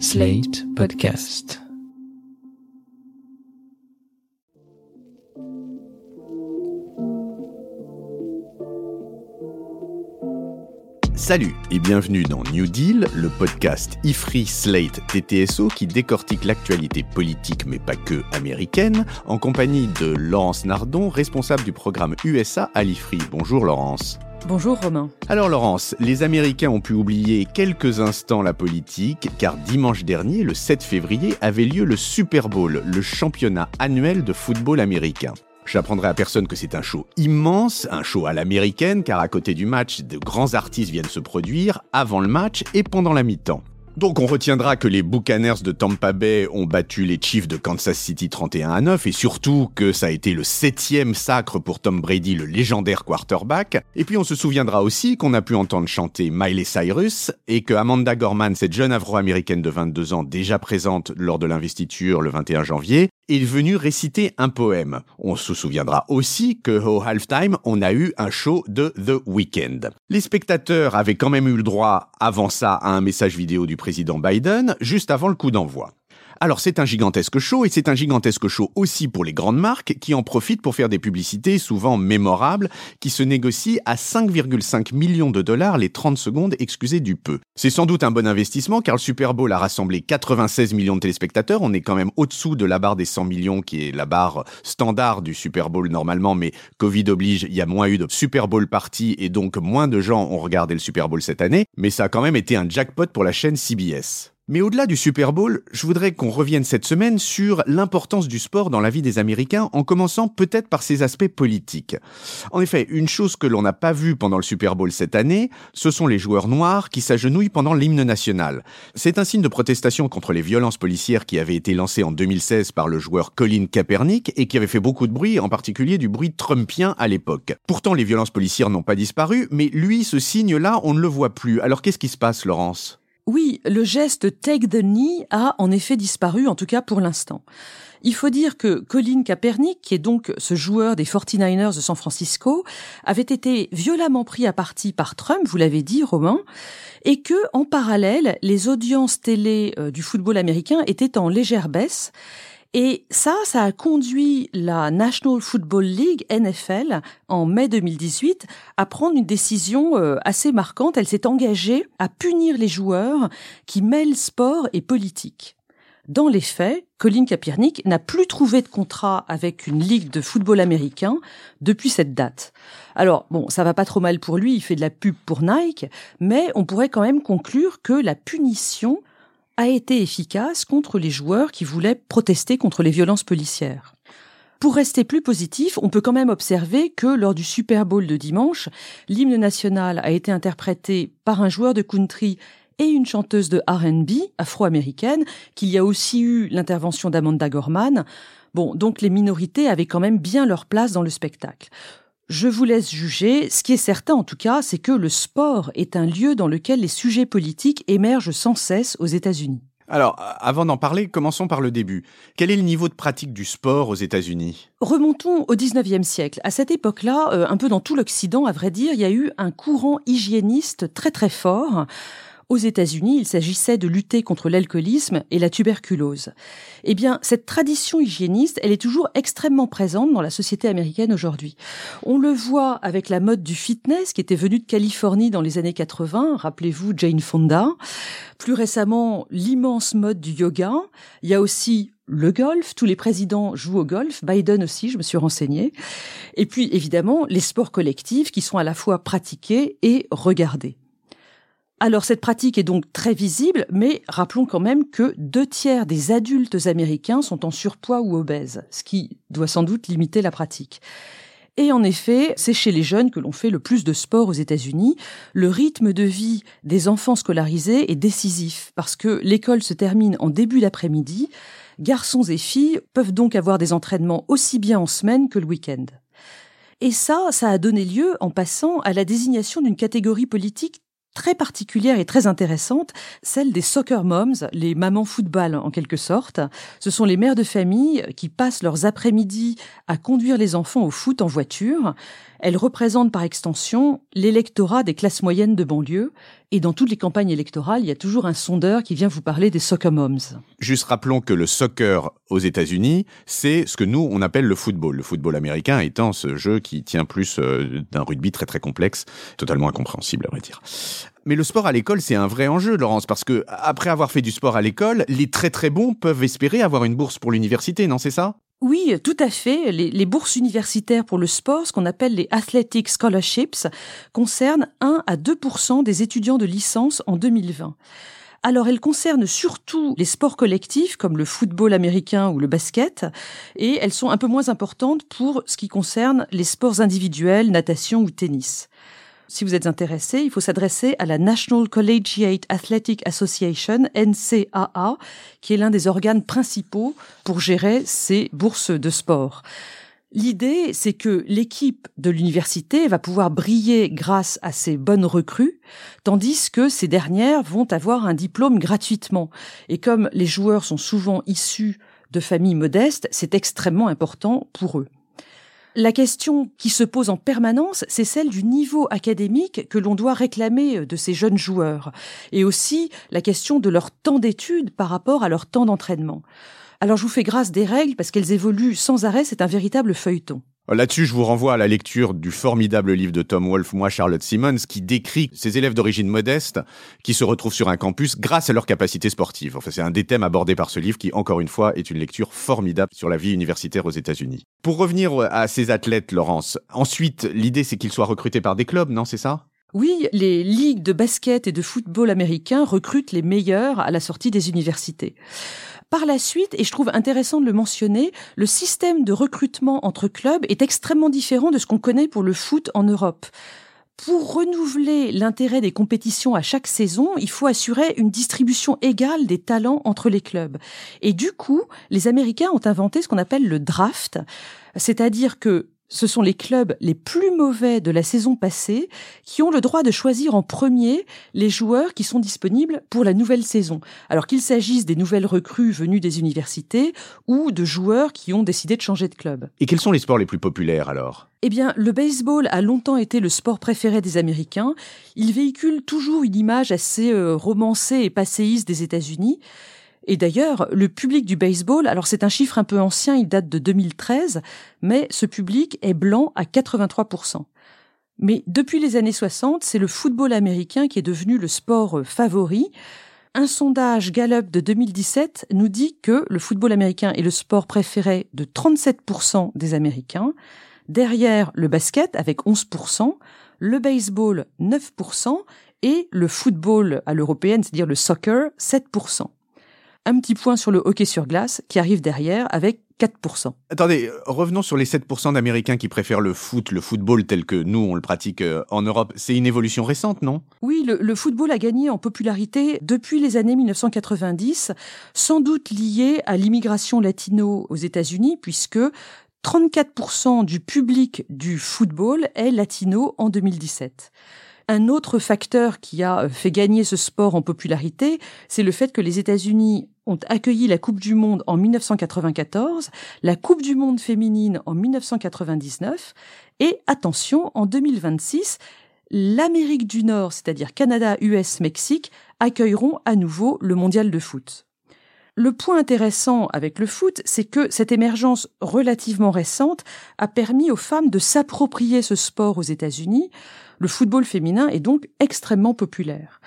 Slate Podcast. Salut et bienvenue dans New Deal, le podcast IFRI Slate TTSO qui décortique l'actualité politique mais pas que américaine, en compagnie de Laurence Nardon, responsable du programme USA à l'IFRI. Bonjour Laurence. Bonjour Romain. Alors Laurence, les Américains ont pu oublier quelques instants la politique car dimanche dernier, le 7 février, avait lieu le Super Bowl, le championnat annuel de football américain. J'apprendrai à personne que c'est un show immense, un show à l'américaine, car à côté du match, de grands artistes viennent se produire avant le match et pendant la mi-temps. Donc on retiendra que les Buccaneers de Tampa Bay ont battu les Chiefs de Kansas City 31 à 9 et surtout que ça a été le septième sacre pour Tom Brady, le légendaire quarterback. Et puis on se souviendra aussi qu'on a pu entendre chanter Miley Cyrus et que Amanda Gorman, cette jeune afro-américaine de 22 ans déjà présente lors de l'investiture le 21 janvier, est venue réciter un poème. On se souviendra aussi que au halftime, on a eu un show de The Weeknd. Les spectateurs avaient quand même eu le droit avant ça à un message vidéo du président Biden juste avant le coup d'envoi. Alors c'est un gigantesque show et c'est un gigantesque show aussi pour les grandes marques qui en profitent pour faire des publicités souvent mémorables qui se négocient à 5,5 millions de dollars les 30 secondes, excusez du peu. C'est sans doute un bon investissement car le Super Bowl a rassemblé 96 millions de téléspectateurs, on est quand même au-dessous de la barre des 100 millions qui est la barre standard du Super Bowl normalement mais Covid oblige, il y a moins eu de Super Bowl party et donc moins de gens ont regardé le Super Bowl cette année, mais ça a quand même été un jackpot pour la chaîne CBS. Mais au-delà du Super Bowl, je voudrais qu'on revienne cette semaine sur l'importance du sport dans la vie des Américains, en commençant peut-être par ses aspects politiques. En effet, une chose que l'on n'a pas vue pendant le Super Bowl cette année, ce sont les joueurs noirs qui s'agenouillent pendant l'hymne national. C'est un signe de protestation contre les violences policières qui avait été lancé en 2016 par le joueur Colin Kaepernick et qui avait fait beaucoup de bruit, en particulier du bruit trumpien à l'époque. Pourtant, les violences policières n'ont pas disparu, mais lui, ce signe-là, on ne le voit plus. Alors qu'est-ce qui se passe, Laurence? Oui, le geste take the knee a en effet disparu, en tout cas pour l'instant. Il faut dire que Colin Kaepernick, qui est donc ce joueur des 49ers de San Francisco, avait été violemment pris à partie par Trump, vous l'avez dit, Romain, et que, en parallèle, les audiences télé euh, du football américain étaient en légère baisse. Et ça, ça a conduit la National Football League, NFL, en mai 2018, à prendre une décision euh, assez marquante. Elle s'est engagée à punir les joueurs qui mêlent sport et politique. Dans les faits, Colin Kaepernick n'a plus trouvé de contrat avec une ligue de football américain depuis cette date. Alors, bon, ça va pas trop mal pour lui, il fait de la pub pour Nike, mais on pourrait quand même conclure que la punition a été efficace contre les joueurs qui voulaient protester contre les violences policières. Pour rester plus positif, on peut quand même observer que lors du Super Bowl de dimanche, l'hymne national a été interprété par un joueur de country et une chanteuse de R&B afro-américaine, qu'il y a aussi eu l'intervention d'Amanda Gorman. Bon, donc les minorités avaient quand même bien leur place dans le spectacle. Je vous laisse juger. Ce qui est certain, en tout cas, c'est que le sport est un lieu dans lequel les sujets politiques émergent sans cesse aux États-Unis. Alors, avant d'en parler, commençons par le début. Quel est le niveau de pratique du sport aux États-Unis? Remontons au 19e siècle. À cette époque-là, euh, un peu dans tout l'Occident, à vrai dire, il y a eu un courant hygiéniste très très fort. Aux États-Unis, il s'agissait de lutter contre l'alcoolisme et la tuberculose. Eh bien, cette tradition hygiéniste, elle est toujours extrêmement présente dans la société américaine aujourd'hui. On le voit avec la mode du fitness qui était venue de Californie dans les années 80. Rappelez-vous Jane Fonda. Plus récemment, l'immense mode du yoga. Il y a aussi le golf, tous les présidents jouent au golf, Biden aussi, je me suis renseigné. Et puis évidemment, les sports collectifs qui sont à la fois pratiqués et regardés. Alors cette pratique est donc très visible, mais rappelons quand même que deux tiers des adultes américains sont en surpoids ou obèses, ce qui doit sans doute limiter la pratique. Et en effet, c'est chez les jeunes que l'on fait le plus de sport aux États-Unis. Le rythme de vie des enfants scolarisés est décisif parce que l'école se termine en début d'après-midi. Garçons et filles peuvent donc avoir des entraînements aussi bien en semaine que le week-end. Et ça, ça a donné lieu, en passant, à la désignation d'une catégorie politique très particulière et très intéressante, celle des soccer moms, les mamans football en quelque sorte. Ce sont les mères de famille qui passent leurs après-midi à conduire les enfants au foot en voiture. Elles représentent par extension l'électorat des classes moyennes de banlieue Et dans toutes les campagnes électorales, il y a toujours un sondeur qui vient vous parler des soccer moms. Juste rappelons que le soccer aux États-Unis, c'est ce que nous on appelle le football. Le football américain étant ce jeu qui tient plus euh, d'un rugby très très complexe, totalement incompréhensible à vrai dire. Mais le sport à l'école, c'est un vrai enjeu, Laurence, parce que après avoir fait du sport à l'école, les très très bons peuvent espérer avoir une bourse pour l'université, non c'est ça? Oui, tout à fait. Les, bourses universitaires pour le sport, ce qu'on appelle les Athletic Scholarships, concernent 1 à 2% des étudiants de licence en 2020. Alors, elles concernent surtout les sports collectifs comme le football américain ou le basket, et elles sont un peu moins importantes pour ce qui concerne les sports individuels, natation ou tennis. Si vous êtes intéressé, il faut s'adresser à la National Collegiate Athletic Association, NCAA, qui est l'un des organes principaux pour gérer ces bourses de sport. L'idée, c'est que l'équipe de l'université va pouvoir briller grâce à ces bonnes recrues, tandis que ces dernières vont avoir un diplôme gratuitement. Et comme les joueurs sont souvent issus de familles modestes, c'est extrêmement important pour eux. La question qui se pose en permanence, c'est celle du niveau académique que l'on doit réclamer de ces jeunes joueurs, et aussi la question de leur temps d'étude par rapport à leur temps d'entraînement. Alors je vous fais grâce des règles parce qu'elles évoluent sans arrêt, c'est un véritable feuilleton. Là-dessus, je vous renvoie à la lecture du formidable livre de Tom Wolfe, Moi, Charlotte Simmons, qui décrit ces élèves d'origine modeste qui se retrouvent sur un campus grâce à leur capacité sportive. Enfin, c'est un des thèmes abordés par ce livre qui, encore une fois, est une lecture formidable sur la vie universitaire aux États-Unis. Pour revenir à ces athlètes, Laurence, ensuite, l'idée, c'est qu'ils soient recrutés par des clubs, non, c'est ça? Oui, les ligues de basket et de football américains recrutent les meilleurs à la sortie des universités. Par la suite, et je trouve intéressant de le mentionner, le système de recrutement entre clubs est extrêmement différent de ce qu'on connaît pour le foot en Europe. Pour renouveler l'intérêt des compétitions à chaque saison, il faut assurer une distribution égale des talents entre les clubs. Et du coup, les Américains ont inventé ce qu'on appelle le draft, c'est-à-dire que ce sont les clubs les plus mauvais de la saison passée qui ont le droit de choisir en premier les joueurs qui sont disponibles pour la nouvelle saison. Alors qu'il s'agisse des nouvelles recrues venues des universités ou de joueurs qui ont décidé de changer de club. Et quels sont les sports les plus populaires alors? Eh bien, le baseball a longtemps été le sport préféré des Américains. Il véhicule toujours une image assez euh, romancée et passéiste des États-Unis. Et d'ailleurs, le public du baseball, alors c'est un chiffre un peu ancien, il date de 2013, mais ce public est blanc à 83%. Mais depuis les années 60, c'est le football américain qui est devenu le sport favori. Un sondage Gallup de 2017 nous dit que le football américain est le sport préféré de 37% des Américains. Derrière le basket avec 11%, le baseball 9% et le football à l'européenne, c'est-à-dire le soccer, 7% un petit point sur le hockey sur glace qui arrive derrière avec 4%. Attendez, revenons sur les 7% d'Américains qui préfèrent le foot, le football tel que nous on le pratique euh, en Europe. C'est une évolution récente, non? Oui, le, football a gagné en popularité depuis les années 1990, sans doute lié à l'immigration latino aux États-Unis, puisque 34% du public du football est latino en 2017. Un autre facteur qui a fait gagner ce sport en popularité, c'est le fait que les États-Unis ont accueilli la Coupe du Monde en 1994, la Coupe du Monde féminine en 1999 et, attention, en 2026, l'Amérique du Nord, c'est-à-dire Canada, US, Mexique, accueilleront à nouveau le mondial de foot. Le point intéressant avec le foot, c'est que cette émergence relativement récente a permis aux femmes de s'approprier ce sport aux États-Unis. Le football féminin est donc extrêmement populaire.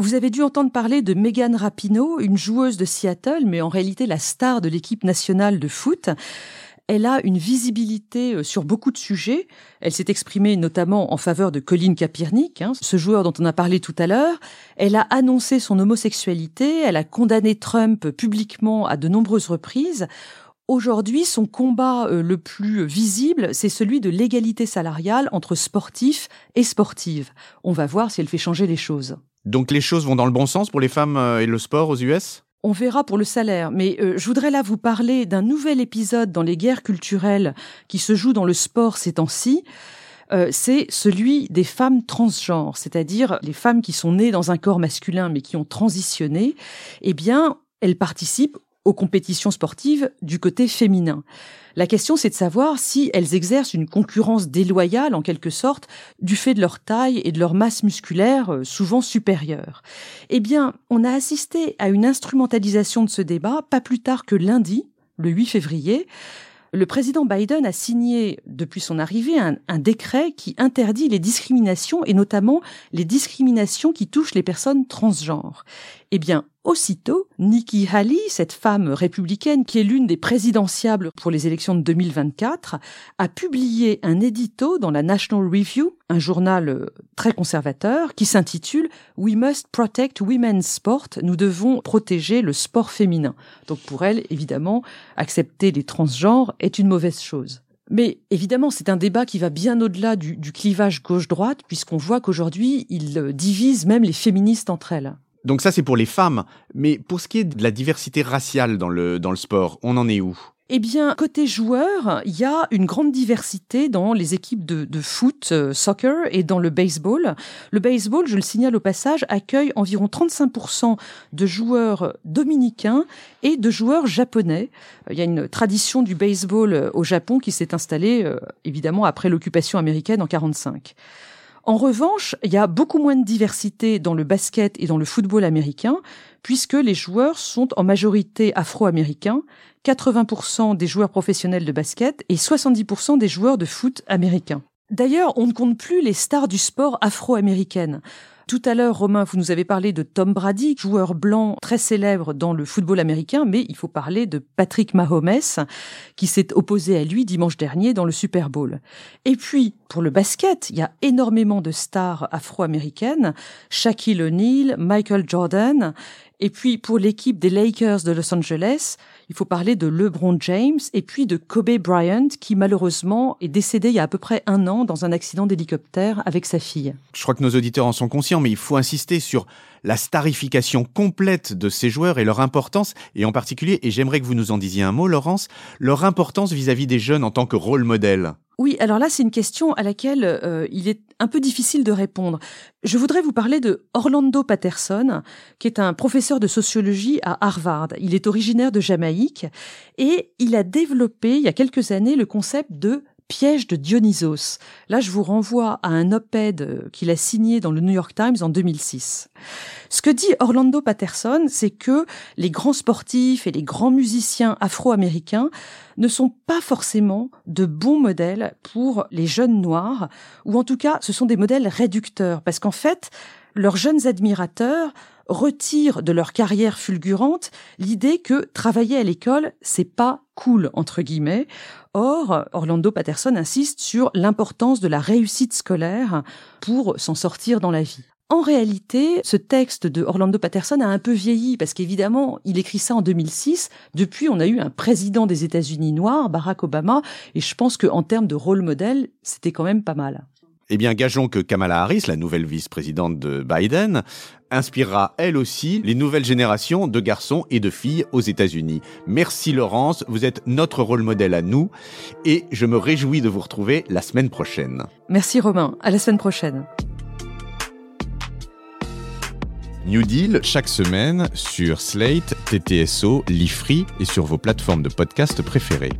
Vous avez dû entendre parler de Megan Rapinoe, une joueuse de Seattle, mais en réalité la star de l'équipe nationale de foot. Elle a une visibilité euh, sur beaucoup de sujets. Elle s'est exprimée notamment en faveur de Colin Kaepernick, hein, ce joueur dont on a parlé tout à l'heure. Elle a annoncé son homosexualité. Elle a condamné Trump publiquement à de nombreuses reprises. Aujourd'hui, son combat euh, le plus visible, c'est celui de l'égalité salariale entre sportifs et sportives. On va voir si elle fait changer les choses. Donc les choses vont dans le bon sens pour les femmes euh, et le sport aux US on verra pour le salaire, mais euh, je voudrais là vous parler d'un nouvel épisode dans les guerres culturelles qui se joue dans le sport ces temps-ci. Euh, c'est celui des femmes transgenres, c'est-à-dire les femmes qui sont nées dans un corps masculin mais qui ont transitionné. Eh bien, elles participent aux compétitions sportives du côté féminin. La question, c'est de savoir si elles exercent une concurrence déloyale, en quelque sorte, du fait de leur taille et de leur masse musculaire euh, souvent supérieure. Eh bien, on a assisté à une instrumentalisation de ce débat pas plus tard que lundi, le 8 février, le président Biden a signé, depuis son arrivée, un, un, décret qui interdit les discriminations et notamment les discriminations qui touchent les personnes transgenres. Eh bien, aussitôt, Nikki Haley, cette femme républicaine qui est l'une des présidentiables pour les élections de 2024, a publié un édito dans la National Review, un journal euh, très conservateur, qui s'intitule We must protect women's sport. Nous devons protéger le sport féminin. Donc pour elle, évidemment, accepter les transgenres est une mauvaise chose. Mais évidemment, c'est un débat qui va bien au-delà du, du clivage gauche-droite, puisqu'on voit qu'aujourd'hui, il euh, divise même les féministes entre elles. Donc ça, c'est pour les femmes. Mais pour ce qui est de la diversité raciale dans le, dans le sport, on en est où? Eh bien, côté joueurs, il y a une grande diversité dans les équipes de, de foot, euh, soccer et dans le baseball. Le baseball, je le signale au passage, accueille environ 35% de joueurs dominicains et de joueurs japonais. Il y a une tradition du baseball euh, au Japon qui s'est installée euh, évidemment après l'occupation américaine en 45. En revanche, il y a beaucoup moins de diversité dans le basket et dans le football américain, puisque les joueurs sont en majorité afro-américains, 80% des joueurs professionnels de basket et 70% des joueurs de foot américains. D'ailleurs, on ne compte plus les stars du sport afro-américaines. Tout à l'heure, Romain, vous nous avez parlé de Tom Brady, joueur blanc très célèbre dans le football américain, mais il faut parler de Patrick Mahomes, qui s'est opposé à lui dimanche dernier dans le Super Bowl. Et puis, pour le basket, il y a énormément de stars afro-américaines, Shaquille O'Neal, Michael Jordan, et puis pour l'équipe des Lakers de Los Angeles, il faut parler de LeBron James et puis de Kobe Bryant qui malheureusement est décédé il y a à peu près un an dans un accident d'hélicoptère avec sa fille. Je crois que nos auditeurs en sont conscients, mais il faut insister sur la starification complète de ces joueurs et leur importance, et en particulier, et j'aimerais que vous nous en disiez un mot, Laurence, leur importance vis-à-vis -vis des jeunes en tant que rôle modèle. Oui, alors là, c'est une question à laquelle euh, il est un peu difficile de répondre. Je voudrais vous parler de Orlando Patterson, qui est un professeur de sociologie à Harvard. Il est originaire de Jamaïque et il a développé il y a quelques années le concept de piège de Dionysos. Là, je vous renvoie à un op-ed qu'il a signé dans le New York Times en 2006. Ce que dit Orlando Patterson, c'est que les grands sportifs et les grands musiciens afro-américains ne sont pas forcément de bons modèles pour les jeunes noirs, ou en tout cas, ce sont des modèles réducteurs, parce qu'en fait, leurs jeunes admirateurs retirent de leur carrière fulgurante l'idée que travailler à l'école, c'est pas cool, entre guillemets. Or, Orlando Patterson insiste sur l'importance de la réussite scolaire pour s'en sortir dans la vie. En réalité, ce texte de Orlando Patterson a un peu vieilli parce qu'évidemment, il écrit ça en 2006. Depuis, on a eu un président des États-Unis noir, Barack Obama, et je pense qu'en termes de rôle modèle, c'était quand même pas mal. Eh bien, gageons que Kamala Harris, la nouvelle vice-présidente de Biden, inspirera elle aussi les nouvelles générations de garçons et de filles aux États-Unis. Merci Laurence, vous êtes notre rôle modèle à nous et je me réjouis de vous retrouver la semaine prochaine. Merci Romain, à la semaine prochaine. New Deal chaque semaine sur Slate, TTSO, Lifree et sur vos plateformes de podcast préférées.